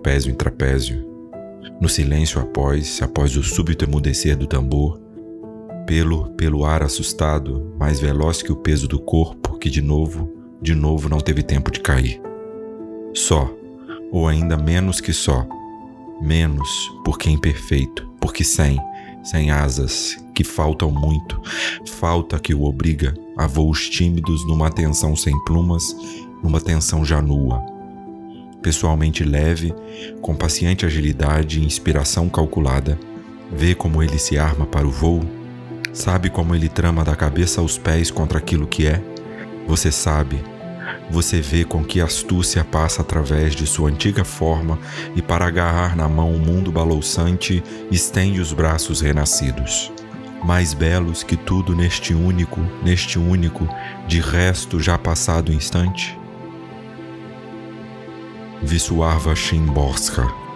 trapézio em trapézio, no silêncio após, após o súbito emudecer do tambor, pelo pelo ar assustado, mais veloz que o peso do corpo, que de novo, de novo não teve tempo de cair. Só, ou ainda menos que só, menos porque imperfeito, porque sem, sem asas, que faltam muito, falta que o obriga a voos tímidos numa tensão sem plumas, numa tensão já nua. Pessoalmente leve, com paciente agilidade e inspiração calculada, vê como ele se arma para o voo, sabe como ele trama da cabeça aos pés contra aquilo que é. Você sabe, você vê com que astúcia passa através de sua antiga forma e, para agarrar na mão o mundo balouçante, estende os braços renascidos. Mais belos que tudo neste único, neste único, de resto já passado instante? Visuarva Shimborska